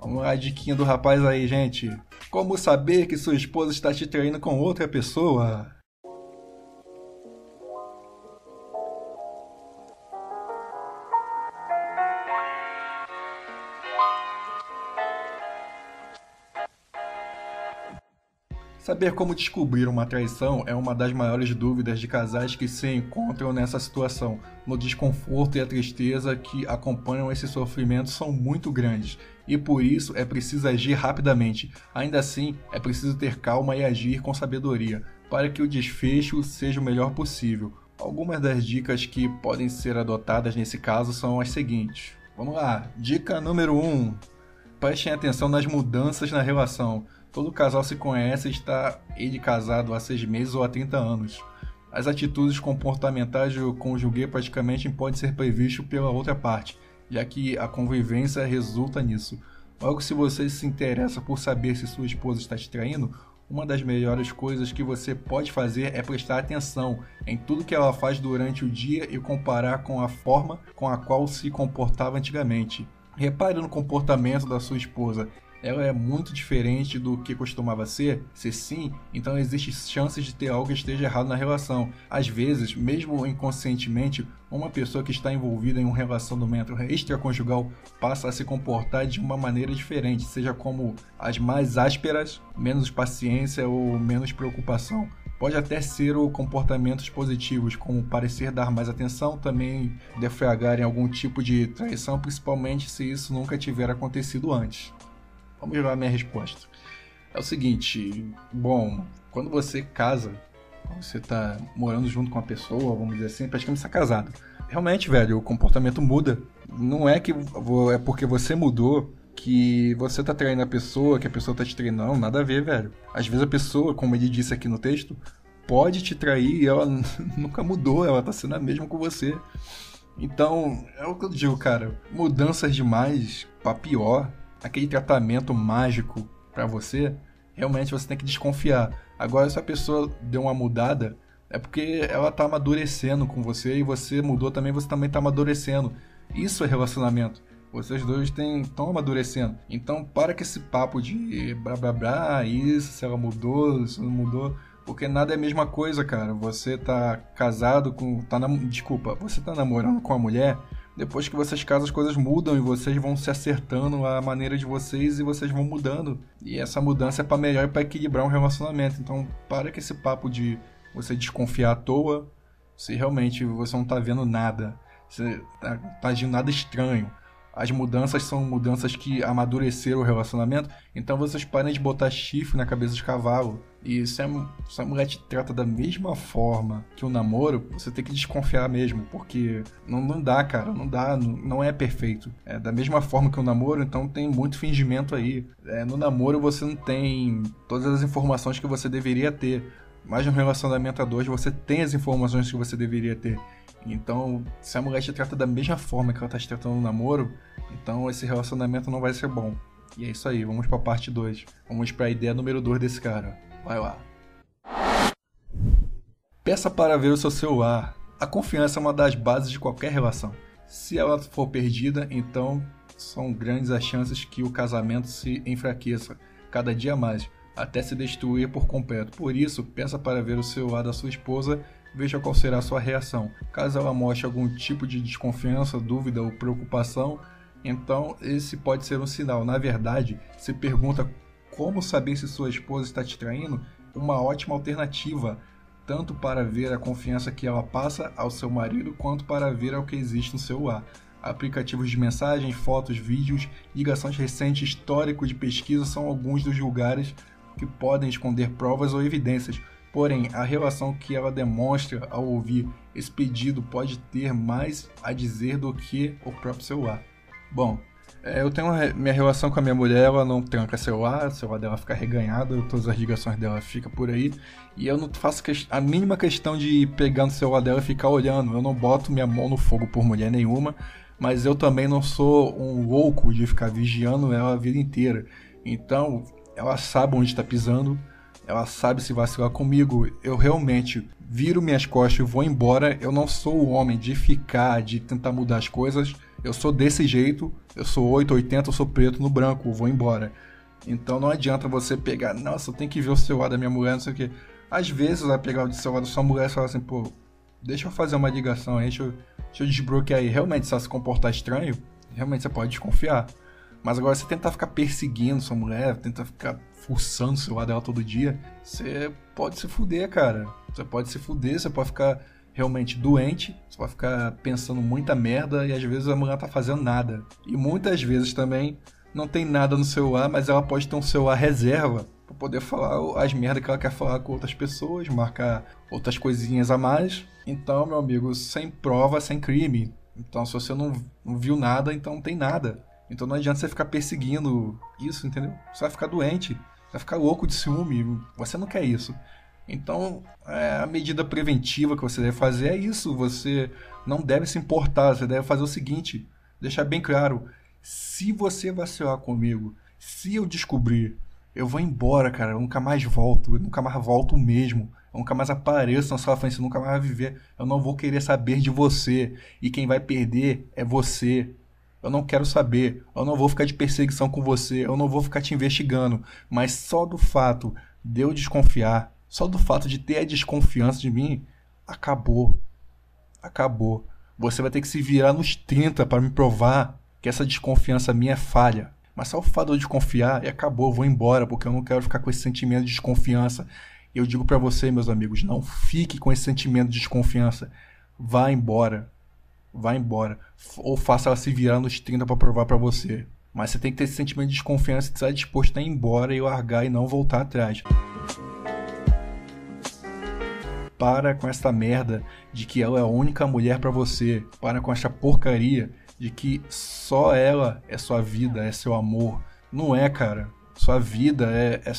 Vamos lá, a diquinha do rapaz aí, gente. Como saber que sua esposa está te traindo com outra pessoa? Saber como descobrir uma traição é uma das maiores dúvidas de casais que se encontram nessa situação. No desconforto e a tristeza que acompanham esse sofrimento são muito grandes, e por isso é preciso agir rapidamente. Ainda assim, é preciso ter calma e agir com sabedoria, para que o desfecho seja o melhor possível. Algumas das dicas que podem ser adotadas nesse caso são as seguintes. Vamos lá, dica número 1. Um, prestem atenção nas mudanças na relação. Todo casal se conhece e está ele casado há seis meses ou há 30 anos. As atitudes comportamentais do cônjuge praticamente podem ser previstas pela outra parte, já que a convivência resulta nisso. Logo, se você se interessa por saber se sua esposa está te traindo, uma das melhores coisas que você pode fazer é prestar atenção em tudo que ela faz durante o dia e comparar com a forma com a qual se comportava antigamente. Repare no comportamento da sua esposa. Ela é muito diferente do que costumava ser? Se sim, então existe chances de ter algo que esteja errado na relação. Às vezes, mesmo inconscientemente, uma pessoa que está envolvida em um relacionamento extraconjugal passa a se comportar de uma maneira diferente, seja como as mais ásperas, menos paciência ou menos preocupação. Pode até ser o comportamentos positivos, como parecer dar mais atenção, também defragar em algum tipo de traição, principalmente se isso nunca tiver acontecido antes. Vamos lá a minha resposta. É o seguinte, bom, quando você casa, você tá morando junto com uma pessoa, vamos dizer assim, praticamente está casado. Realmente, velho, o comportamento muda. Não é que é porque você mudou que você tá traindo a pessoa, que a pessoa tá te traindo. Não, nada a ver, velho. Às vezes a pessoa, como ele disse aqui no texto, pode te trair e ela nunca mudou, ela tá sendo a mesma com você. Então, é o que eu digo, cara. Mudanças demais pra pior, aquele tratamento mágico pra você, realmente você tem que desconfiar. Agora, se a pessoa deu uma mudada, é porque ela tá amadurecendo com você e você mudou também, você também tá amadurecendo. Isso é relacionamento. Vocês dois estão amadurecendo. Então, para com esse papo de blá blá blá, isso, se ela mudou, se não mudou. Porque nada é a mesma coisa, cara. Você tá casado com. Tá nam... Desculpa, você tá namorando com a mulher. Depois que vocês casam, as coisas mudam e vocês vão se acertando a maneira de vocês e vocês vão mudando. E essa mudança é pra melhor e pra equilibrar um relacionamento. Então, para com esse papo de você desconfiar à toa, se realmente você não tá vendo nada, você tá, tá agindo nada estranho. As mudanças são mudanças que amadureceram o relacionamento, então vocês parem de botar chifre na cabeça de cavalo. E se a, se a mulher te trata da mesma forma que o namoro, você tem que desconfiar mesmo, porque não, não dá, cara, não dá, não, não é perfeito. É da mesma forma que o namoro, então tem muito fingimento aí. É, no namoro você não tem todas as informações que você deveria ter. Mas no relacionamento a dois você tem as informações que você deveria ter. Então, se a mulher te trata da mesma forma que ela tá te tratando no namoro, então esse relacionamento não vai ser bom. E é isso aí, vamos pra parte 2. Vamos pra ideia número 2 desse cara. Vai lá. Peça para ver o seu celular. A confiança é uma das bases de qualquer relação. Se ela for perdida, então são grandes as chances que o casamento se enfraqueça cada dia mais, até se destruir por completo. Por isso, peça para ver o celular da sua esposa veja qual será a sua reação. Caso ela mostre algum tipo de desconfiança, dúvida ou preocupação, então esse pode ser um sinal. Na verdade, se pergunta como saber se sua esposa está te traindo, uma ótima alternativa, tanto para ver a confiança que ela passa ao seu marido, quanto para ver o que existe no celular. Aplicativos de mensagens, fotos, vídeos, ligações recentes, histórico de pesquisa são alguns dos lugares que podem esconder provas ou evidências Porém, a relação que ela demonstra ao ouvir esse pedido pode ter mais a dizer do que o próprio celular. Bom, eu tenho uma, minha relação com a minha mulher, ela não tranca celular, o celular dela fica reganhado, todas as ligações dela ficam por aí. E eu não faço a mínima questão de pegar no celular dela e ficar olhando. Eu não boto minha mão no fogo por mulher nenhuma, mas eu também não sou um louco de ficar vigiando ela a vida inteira. Então, ela sabe onde está pisando, ela sabe se vacilar comigo. Eu realmente viro minhas costas e vou embora. Eu não sou o homem de ficar, de tentar mudar as coisas. Eu sou desse jeito. Eu sou 880, eu sou preto no branco, vou embora. Então não adianta você pegar, nossa, eu tenho que ver o celular da minha mulher, não sei o que. Às vezes vai pegar o celular da sua mulher e falar assim, pô, deixa eu fazer uma ligação aí, deixa eu, deixa eu desbloquear aí. Realmente, se ela se comportar estranho, realmente você pode desconfiar. Mas agora você tentar ficar perseguindo sua mulher, tentar ficar fuçando o celular dela todo dia, você pode se fuder, cara. Você pode se fuder, você pode ficar realmente doente, você pode ficar pensando muita merda e às vezes a mulher tá fazendo nada. E muitas vezes também não tem nada no celular, mas ela pode ter um celular reserva para poder falar as merdas que ela quer falar com outras pessoas, marcar outras coisinhas a mais. Então, meu amigo, sem prova, sem crime. Então, se você não, não viu nada, então não tem nada. Então não adianta você ficar perseguindo isso, entendeu? Você vai ficar doente vai ficar louco de ciúme. Você não quer isso. Então, é, a medida preventiva que você deve fazer é isso. Você não deve se importar. Você deve fazer o seguinte: deixar bem claro. Se você vacilar comigo, se eu descobrir, eu vou embora, cara. Eu nunca mais volto. Eu nunca mais volto mesmo. Eu nunca mais apareço na sua frente. Eu nunca mais vai viver. Eu não vou querer saber de você. E quem vai perder é você. Eu não quero saber. Eu não vou ficar de perseguição com você. Eu não vou ficar te investigando. Mas só do fato de eu desconfiar, só do fato de ter a desconfiança de mim, acabou. Acabou. Você vai ter que se virar nos 30 para me provar que essa desconfiança minha é falha. Mas só o fato de eu desconfiar e acabou, vou embora, porque eu não quero ficar com esse sentimento de desconfiança. Eu digo para você, meus amigos, não fique com esse sentimento de desconfiança. Vá embora vá embora. Ou faça ela se virar nos 30 para provar para você. Mas você tem que ter esse sentimento de desconfiança e estar disposto a ir embora e largar e não voltar atrás. Para com essa merda de que ela é a única mulher para você. Para com essa porcaria de que só ela é sua vida, é seu amor. Não é, cara. Sua vida é, é,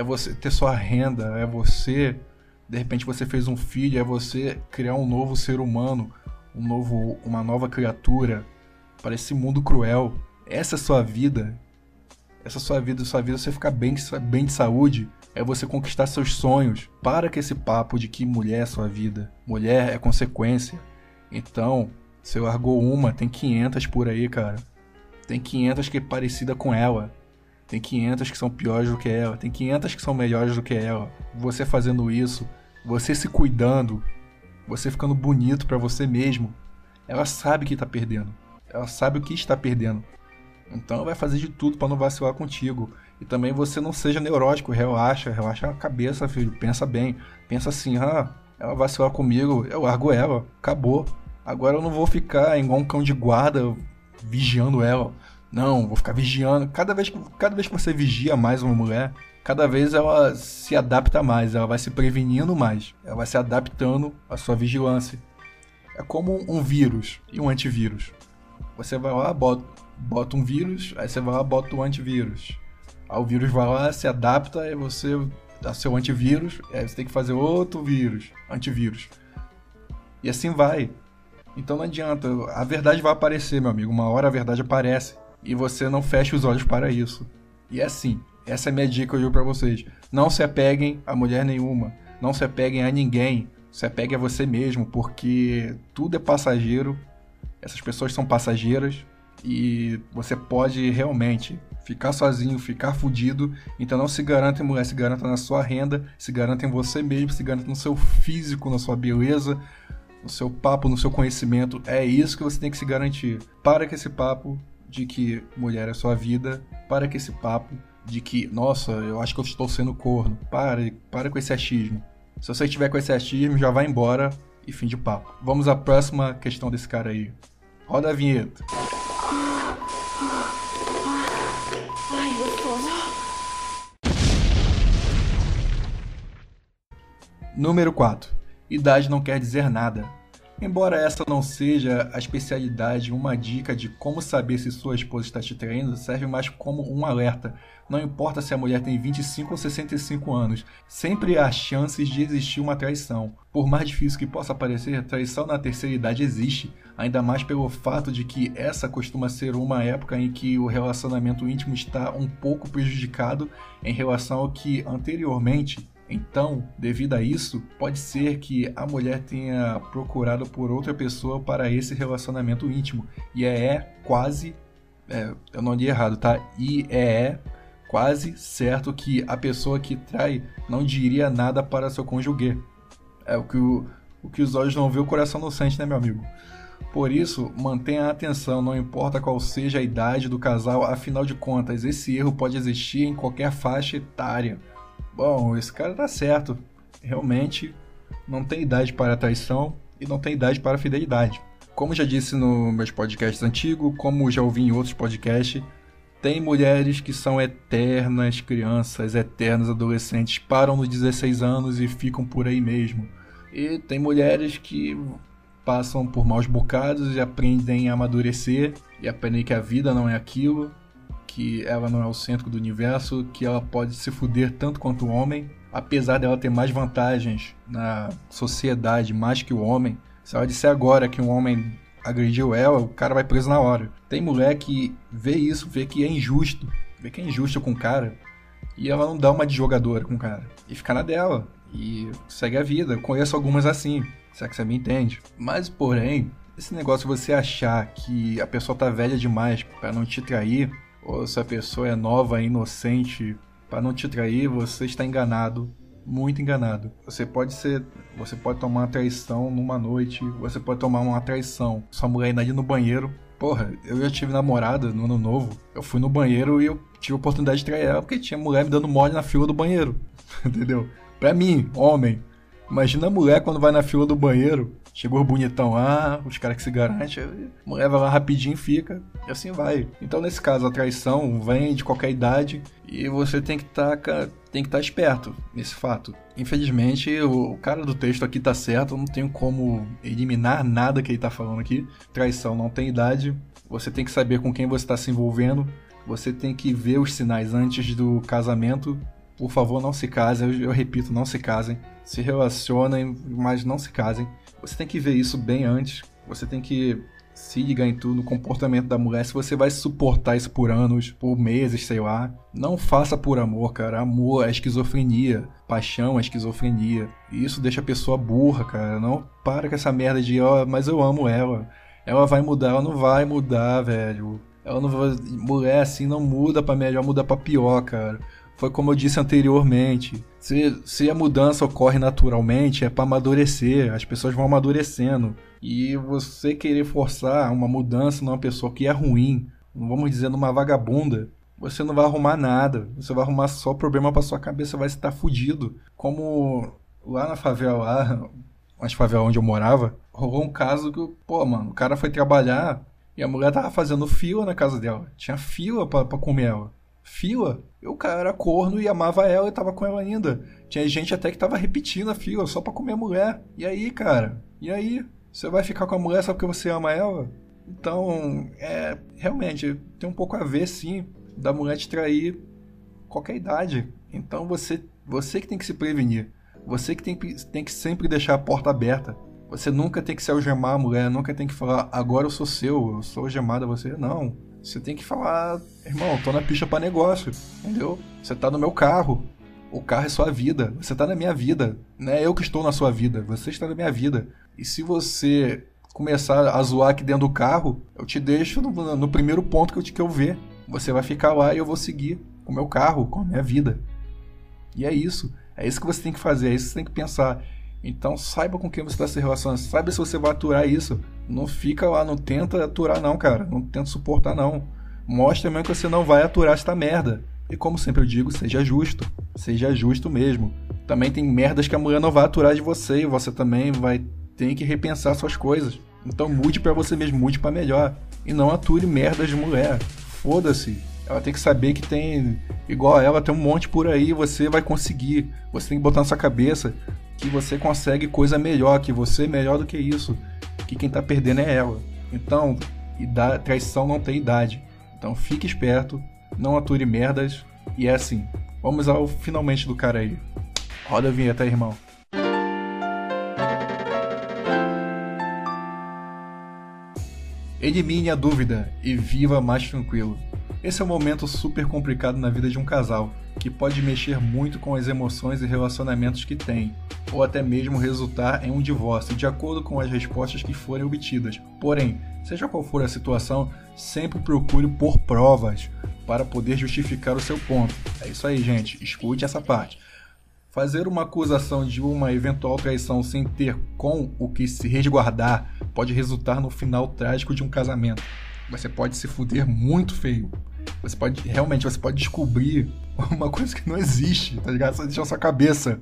é você ter sua renda, é você. De repente você fez um filho, é você criar um novo ser humano um novo, uma nova criatura para esse mundo cruel. Essa é sua vida. Essa é sua vida, sua vida você ficar bem, bem de saúde, é você conquistar seus sonhos. Para com esse papo de que mulher é sua vida. Mulher é consequência. Então, você largou uma, tem 500 por aí, cara. Tem 500 que é parecida com ela. Tem 500 que são piores do que ela. Tem 500 que são melhores do que ela. Você fazendo isso, você se cuidando, você ficando bonito para você mesmo, ela sabe que tá perdendo. Ela sabe o que está perdendo. Então vai fazer de tudo pra não vacilar contigo. E também você não seja neurótico, relaxa, relaxa a cabeça, filho. Pensa bem. Pensa assim, ah, ela vacilar comigo, eu largo ela, acabou. Agora eu não vou ficar igual um cão de guarda vigiando ela. Não, vou ficar vigiando. Cada vez, que- cada vez que você vigia mais uma mulher, cada vez ela se adapta mais, ela vai se prevenindo mais, ela vai se adaptando à sua vigilância. É como um vírus e um antivírus. Você vai lá, bota, bota um vírus, aí você vai lá, bota o antivírus. Aí o vírus vai lá, se adapta, aí você dá seu antivírus, aí você tem que fazer outro vírus, antivírus. E assim vai. Então não adianta, a verdade vai aparecer, meu amigo. Uma hora a verdade aparece e você não fecha os olhos para isso. E é assim, essa é a minha dica que eu digo pra vocês. Não se apeguem a mulher nenhuma, não se apeguem a ninguém, se apegue a você mesmo, porque tudo é passageiro. Essas pessoas são passageiras e você pode realmente ficar sozinho, ficar fudido. Então não se garanta em mulher, se garanta na sua renda, se garanta em você mesmo, se garanta no seu físico, na sua beleza, no seu papo, no seu conhecimento. É isso que você tem que se garantir. Para com esse papo de que mulher é sua vida. Para com esse papo de que, nossa, eu acho que eu estou sendo corno. Para, para com esse achismo. Se você estiver com esse achismo, já vai embora e fim de papo. Vamos à próxima questão desse cara aí. Roda a vinheta. Número 4. Idade não quer dizer nada. Embora essa não seja a especialidade, uma dica de como saber se sua esposa está te traindo serve mais como um alerta. Não importa se a mulher tem 25 ou 65 anos, sempre há chances de existir uma traição. Por mais difícil que possa parecer, traição na terceira idade existe, ainda mais pelo fato de que essa costuma ser uma época em que o relacionamento íntimo está um pouco prejudicado em relação ao que anteriormente então, devido a isso, pode ser que a mulher tenha procurado por outra pessoa para esse relacionamento íntimo. E é quase. é, eu não li errado, tá? E é quase certo que a pessoa que trai não diria nada para seu cônjuge. É o que, o, o que os olhos não vê, o coração não sente, né, meu amigo? Por isso, mantenha a atenção, não importa qual seja a idade do casal, afinal de contas, esse erro pode existir em qualquer faixa etária. Bom, esse cara tá certo. Realmente não tem idade para traição e não tem idade para fidelidade. Como já disse nos meus podcasts antigos, como já ouvi em outros podcasts, tem mulheres que são eternas crianças, eternas adolescentes, param nos 16 anos e ficam por aí mesmo. E tem mulheres que passam por maus bocados e aprendem a amadurecer e aprendem que a vida não é aquilo, que ela não é o centro do universo, que ela pode se fuder tanto quanto o homem, apesar dela ter mais vantagens na sociedade mais que o homem. Se ela disser agora que um homem agrediu ela, o cara vai preso na hora. Tem mulher que vê isso, vê que é injusto, vê que é injusto com o cara, e ela não dá uma de jogadora com o cara. E fica na dela. E segue a vida. Eu conheço algumas assim. Será que você me entende? Mas, porém, esse negócio de você achar que a pessoa tá velha demais para não te trair, ou se a pessoa é nova, inocente, para não te trair, você está enganado. Muito enganado. Você pode ser. Você pode tomar uma traição numa noite. Você pode tomar uma traição. Sua mulher ainda ir no banheiro. Porra, eu já tive namorada no ano novo. Eu fui no banheiro e eu tive a oportunidade de trair ela porque tinha mulher me dando mole na fila do banheiro. Entendeu? Pra mim, homem. Imagina a mulher quando vai na fila do banheiro. Chegou bonitão lá, os caras que se garantem. A mulher vai lá rapidinho fica. E assim vai. Então, nesse caso, a traição vem de qualquer idade. E você tem que estar tem que estar esperto nesse fato. Infelizmente, o, cara do texto aqui tá certo. Não tenho como eliminar nada que ele tá falando aqui. Traição não tem idade. Você tem que saber com quem você está se envolvendo. Você tem que ver os sinais antes do casamento. Por favor, não se casem. Eu, eu repito, não se casem. Se relacionem, mas não se casem. Você tem que ver isso bem antes. Você tem que se ligar em tudo, no comportamento da mulher. Se você vai suportar isso por anos, por meses, sei lá. Não faça por amor, cara. Amor é esquizofrenia. Paixão é esquizofrenia. E isso deixa a pessoa burra, cara. Não para com essa merda de, ó, mas eu amo ela. Ela vai mudar, ela não vai mudar, velho. Ela não vai. Mulher assim não muda pra melhor, muda pra pior, cara. Foi como eu disse anteriormente. Se, se a mudança ocorre naturalmente, é para amadurecer. As pessoas vão amadurecendo. E você querer forçar uma mudança numa pessoa que é ruim, vamos dizer numa vagabunda, você não vai arrumar nada. Você vai arrumar só problema pra sua cabeça, vai estar fudido. Como lá na favela, lá, nas onde eu morava, rolou um caso que, pô, mano, o cara foi trabalhar e a mulher tava fazendo fila na casa dela. Tinha fila pra comer ela. Fila? E o cara era corno e amava ela e tava com ela ainda. Tinha gente até que tava repetindo a fila só pra comer a mulher. E aí, cara? E aí? Você vai ficar com a mulher só porque você ama ela? Então, é. Realmente, tem um pouco a ver, sim, da mulher te trair qualquer idade. Então você, você que tem que se prevenir. Você que tem, que tem que sempre deixar a porta aberta. Você nunca tem que se algemar a mulher, nunca tem que falar, agora eu sou seu, eu sou algemada você. Não. Você tem que falar, irmão, tô na pista para negócio, entendeu? Você tá no meu carro. O carro é sua vida. Você tá na minha vida. Não é eu que estou na sua vida. Você está na minha vida. E se você começar a zoar aqui dentro do carro, eu te deixo no, no primeiro ponto que eu, que eu ver. Você vai ficar lá e eu vou seguir com o meu carro, com a minha vida. E é isso. É isso que você tem que fazer, é isso que você tem que pensar. Então saiba com quem você está se relacionando, saiba se você vai aturar isso. Não fica lá, não tenta aturar não, cara. Não tenta suportar não. Mostra mesmo que você não vai aturar esta merda. E como sempre eu digo, seja justo. Seja justo mesmo. Também tem merdas que a mulher não vai aturar de você e você também vai ter que repensar suas coisas. Então mude para você mesmo, mude para melhor. E não ature merdas de mulher. Foda-se. Ela tem que saber que tem, igual a ela, tem um monte por aí, você vai conseguir. Você tem que botar na sua cabeça que você consegue coisa melhor, que você é melhor do que isso. Que quem tá perdendo é ela. Então, traição não tem idade. Então fique esperto, não ature merdas. E é assim. Vamos ao finalmente do cara aí. Roda a vinheta, irmão. Elimine a dúvida e viva mais tranquilo. Esse é um momento super complicado na vida de um casal, que pode mexer muito com as emoções e relacionamentos que tem, ou até mesmo resultar em um divórcio, de acordo com as respostas que forem obtidas. Porém, seja qual for a situação, sempre procure por provas para poder justificar o seu ponto. É isso aí, gente, escute essa parte. Fazer uma acusação de uma eventual traição sem ter com o que se resguardar pode resultar no final trágico de um casamento. Você pode se fuder muito feio. Você pode, realmente, você pode descobrir uma coisa que não existe, tá ligado? Só deixar sua cabeça.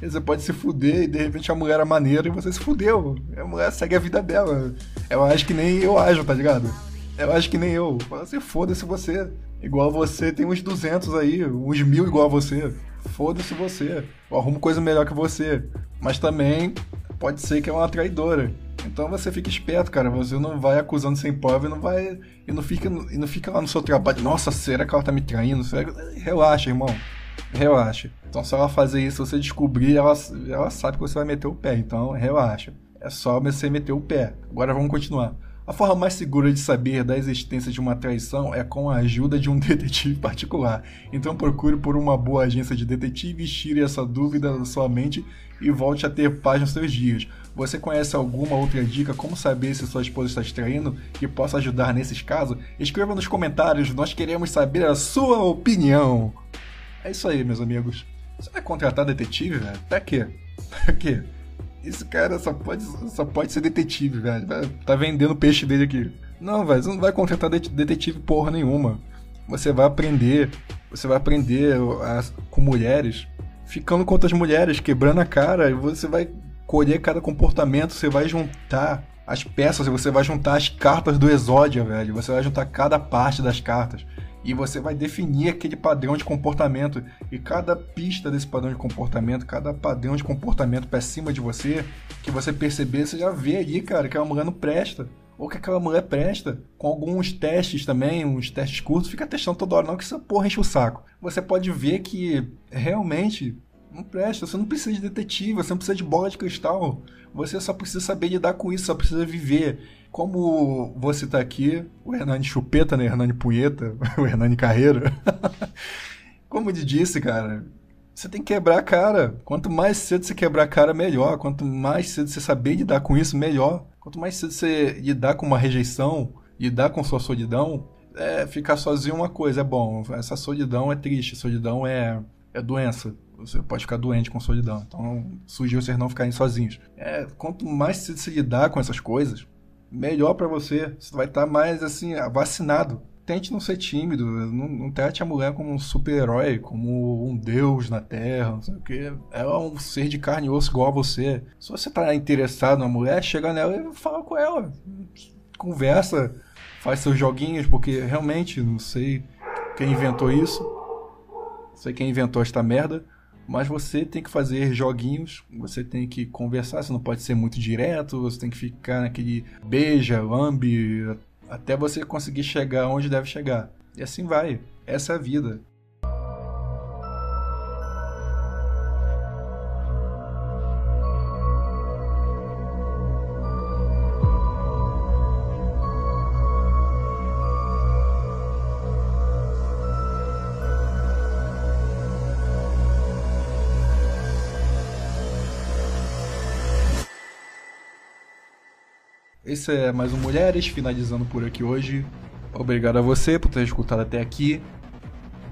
Você pode se fuder e de repente a mulher era maneira e você se fudeu. A mulher segue a vida dela. Ela age que nem eu ajo, tá ligado? Ela age que nem eu. Você foda-se você. Igual você, tem uns 200 aí, uns mil igual a você. Foda-se você. Eu arrumo coisa melhor que você. Mas também pode ser que é uma traidora. Então você fica esperto, cara. Você não vai acusando sem prova e não vai. E não fica, e não fica lá no seu trabalho. Nossa, será que ela tá me traindo? Será. Relaxa, irmão. Relaxa. Então se ela fazer isso, você descobrir, ela, ela sabe que você vai meter o pé. Então relaxa. É só você meter o pé. Agora vamos continuar. A forma mais segura de saber da existência de uma traição é com a ajuda de um detetive particular. Então procure por uma boa agência de detetives, tire essa dúvida da sua mente e volte a ter paz nos seus dias. Você conhece alguma outra dica como saber se sua esposa está te traindo que possa ajudar nesses casos? Escreva nos comentários, nós queremos saber a sua opinião. É isso aí, meus amigos. Você vai contratar detetive, velho? Pra quê? Pra quê? Esse cara só pode, só pode ser detetive, velho. Tá vendendo peixe dele aqui. Não, velho, você não vai contratar detetive porra nenhuma. Você vai aprender, você vai aprender a, com mulheres, ficando com outras mulheres, quebrando a cara, e você vai colher cada comportamento, você vai juntar as peças, você vai juntar as cartas do Exódia, velho. Você vai juntar cada parte das cartas e você vai definir aquele padrão de comportamento. E cada pista desse padrão de comportamento, cada padrão de comportamento pra cima de você, que você perceber, você já vê ali, cara, que aquela mulher não presta. Ou que aquela mulher presta. Com alguns testes também, uns testes curtos, fica testando toda hora, não que essa porra enche o saco. Você pode ver que realmente não presta. Você não precisa de detetive, você não precisa de bola de cristal. Você só precisa saber lidar com isso, só precisa viver como você tá aqui, o Hernani Chupeta, né? Hernani Punheta, o Hernani Carreira. como ele disse, cara, você tem que quebrar a cara. Quanto mais cedo você quebrar a cara, melhor. Quanto mais cedo você saber lidar com isso, melhor. Quanto mais cedo você lidar com uma rejeição, lidar com sua solidão, é, ficar sozinho é uma coisa, é bom. Essa solidão é triste, solidão é, é doença. Você pode ficar doente com solidão. Então, sugiro vocês não ficarem sozinhos. É, quanto mais cedo você lidar com essas coisas, melhor pra você. Você vai estar mais assim, vacinado. Tente não ser tímido, não, não trate a mulher como um super-herói, como um deus na Terra, não sei o que. Ela é um ser de carne e osso igual a você. Se você tá interessado na mulher, chega nela e fala com ela. Conversa, faz seus joguinhos, porque realmente não sei quem inventou isso. Não sei quem inventou esta merda. Mas você tem que fazer joguinhos, você tem que conversar, você não pode ser muito direto, você tem que ficar naquele beija, lambe, até você conseguir chegar onde deve chegar. E assim vai. Essa é a vida. Esse é mais um Mulheres, finalizando por aqui hoje. Obrigado a você por ter escutado até aqui.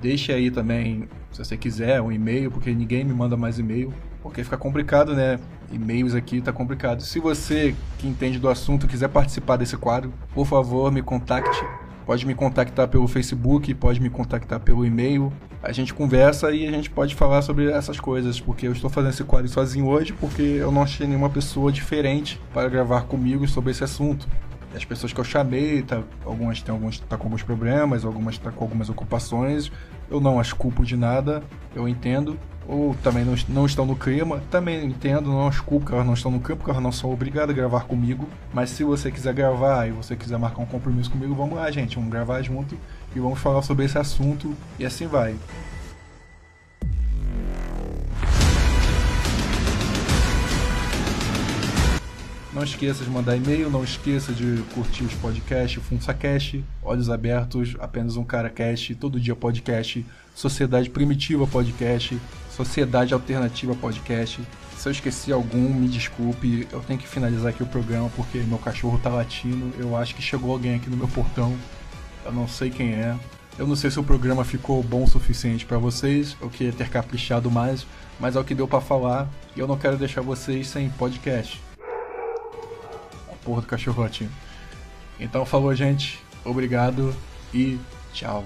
Deixe aí também, se você quiser, um e-mail, porque ninguém me manda mais e-mail. Porque fica complicado, né? E-mails aqui tá complicado. Se você que entende do assunto quiser participar desse quadro, por favor, me contacte. Pode me contactar pelo Facebook, pode me contactar pelo e-mail. A gente conversa e a gente pode falar sobre essas coisas, porque eu estou fazendo esse quadro sozinho hoje porque eu não achei nenhuma pessoa diferente para gravar comigo sobre esse assunto. As pessoas que eu chamei, tá, algumas têm alguns tá com alguns problemas, algumas tá com algumas ocupações. Eu não as culpo de nada, eu entendo. Ou também não, não estão no clima, também entendo, não as culpo que elas não estão no campo, porque elas não são obrigadas a gravar comigo. Mas se você quiser gravar e você quiser marcar um compromisso comigo, vamos lá, gente, vamos gravar junto e vamos falar sobre esse assunto e assim vai. Não esqueça de mandar e-mail, não esqueça de curtir os podcasts, FunsaCast, Olhos Abertos, Apenas um Cara Cast, Todo Dia Podcast, Sociedade Primitiva Podcast, Sociedade Alternativa Podcast. Se eu esqueci algum, me desculpe, eu tenho que finalizar aqui o programa porque meu cachorro tá latindo. Eu acho que chegou alguém aqui no meu portão. Eu não sei quem é. Eu não sei se o programa ficou bom o suficiente para vocês. Eu queria ter caprichado mais, mas é o que deu para falar e eu não quero deixar vocês sem podcast. A porra do cachorro latindo. Então falou, gente. Obrigado e tchau.